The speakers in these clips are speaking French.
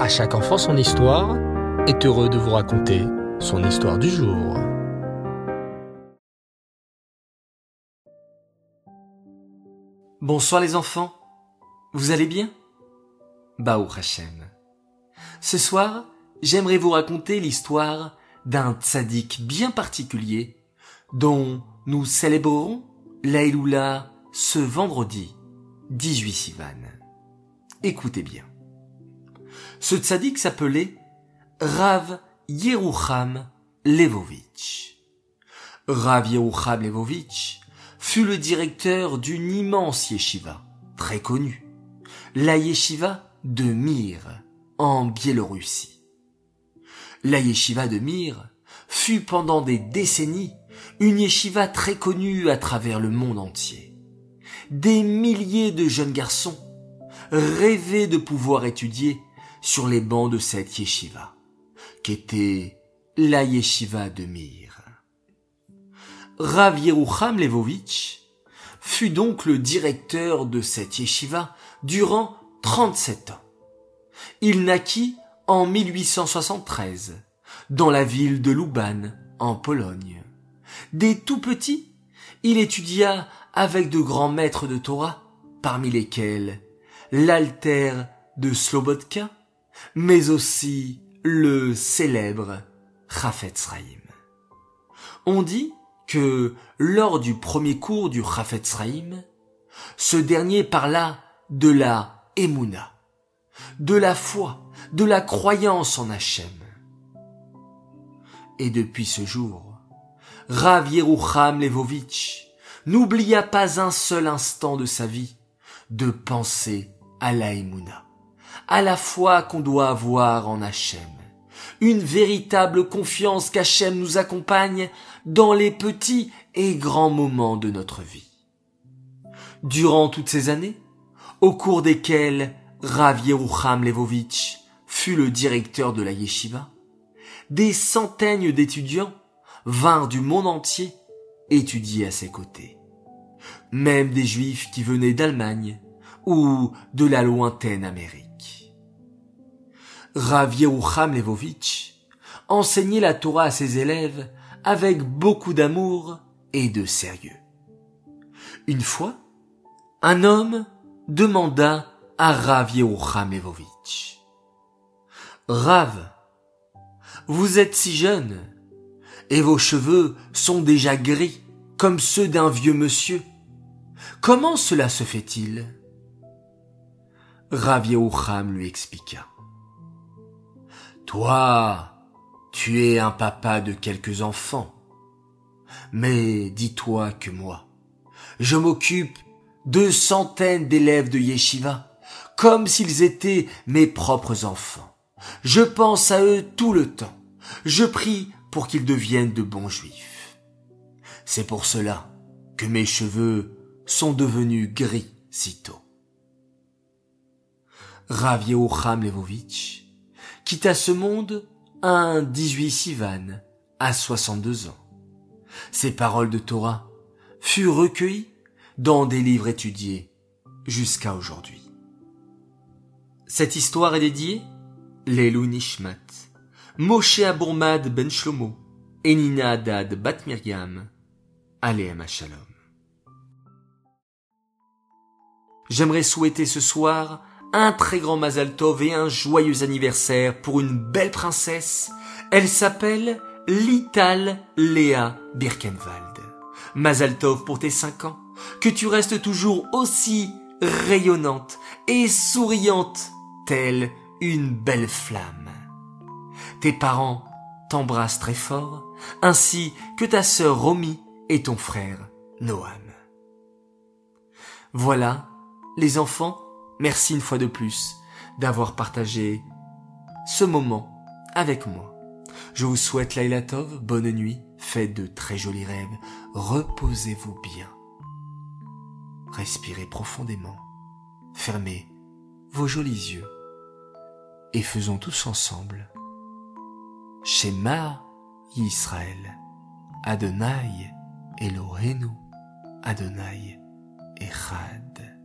À chaque enfant son histoire est heureux de vous raconter son histoire du jour. Bonsoir les enfants, vous allez bien? Baou Hashem. Ce soir, j'aimerais vous raconter l'histoire d'un tzaddik bien particulier dont nous célébrerons l'Aïloula ce vendredi 18 Sivan. Écoutez bien. Ce tzaddik s'appelait Rav Yerucham Levovitch. Rav Yerucham Levovitch fut le directeur d'une immense yeshiva, très connue, la yeshiva de Mir, en Biélorussie. La yeshiva de Mir fut pendant des décennies une yeshiva très connue à travers le monde entier. Des milliers de jeunes garçons rêvaient de pouvoir étudier sur les bancs de cette yeshiva, qu'était la yeshiva de Mir. Rav Yerucham Levovitch fut donc le directeur de cette yeshiva durant 37 ans. Il naquit en 1873 dans la ville de Luban, en Pologne. Dès tout petit, il étudia avec de grands maîtres de Torah, parmi lesquels l'alter de Slobodka, mais aussi le célèbre Chafetz Chaim. On dit que lors du premier cours du Chafetz Chaim, ce dernier parla de la Emouna, de la foi, de la croyance en Hachem. Et depuis ce jour, Rav Yerucham Levovitch n'oublia pas un seul instant de sa vie de penser à la Emouna, à la foi qu'on doit avoir en Hachem, une véritable confiance qu'Hachem nous accompagne dans les petits et grands moments de notre vie. Durant toutes ces années, au cours desquelles Rav Yerucham Levovitch fut le directeur de la yeshiva, des centaines d'étudiants vinrent du monde entier étudier à ses côtés. Même des juifs qui venaient d'Allemagne ou de la lointaine Amérique. Rav Yerucham Levovitch enseignait la Torah à ses élèves avec beaucoup d'amour et de sérieux. Une fois, un homme demanda à Rav Yerucham Levovitch. Rav, vous êtes si jeune, et vos cheveux sont déjà gris comme ceux d'un vieux monsieur. Comment cela se fait-il? Rav Yehucham lui expliqua. Toi, tu es un papa de quelques enfants. Mais dis-toi que moi, je m'occupe de centaines d'élèves de yeshiva, comme s'ils étaient mes propres enfants. Je pense à eux tout le temps. Je prie pour qu'ils deviennent de bons juifs. C'est pour cela que mes cheveux sont devenus gris si tôt. Levovitch quitta ce monde un 18 Sivan à 62 ans. Ses paroles de Torah furent recueillies dans des livres étudiés jusqu'à aujourd'hui. Cette histoire est dédiée Lelou Nishmat, Moshe Abourmad Ben Shlomo et Nina Haddad Bat Miriam, Aleem Shalom. J'aimerais souhaiter ce soir un très grand Mazal Tov et un joyeux anniversaire pour une belle princesse. Elle s'appelle Lital Léa Birkenwald. Mazal Tov pour tes cinq ans. Que tu restes toujours aussi rayonnante et souriante, telle une belle flamme. Tes parents t'embrassent très fort, ainsi que ta sœur Romy et ton frère Noam. Voilà, les enfants, merci une fois de plus d'avoir partagé ce moment avec moi. Je vous souhaite Laila Tov, bonne nuit, faites de très jolis rêves, reposez-vous bien. Respirez profondément, fermez vos jolis yeux et faisons tous ensemble Shema Yisrael Adonai Elohenu Adonai Echad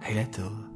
Laila Tov.